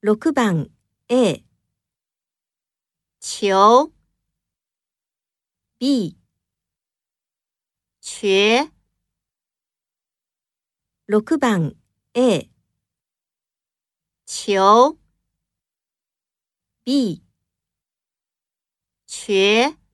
6番 A 球、B 瘸、6番 A 球、B 瘸。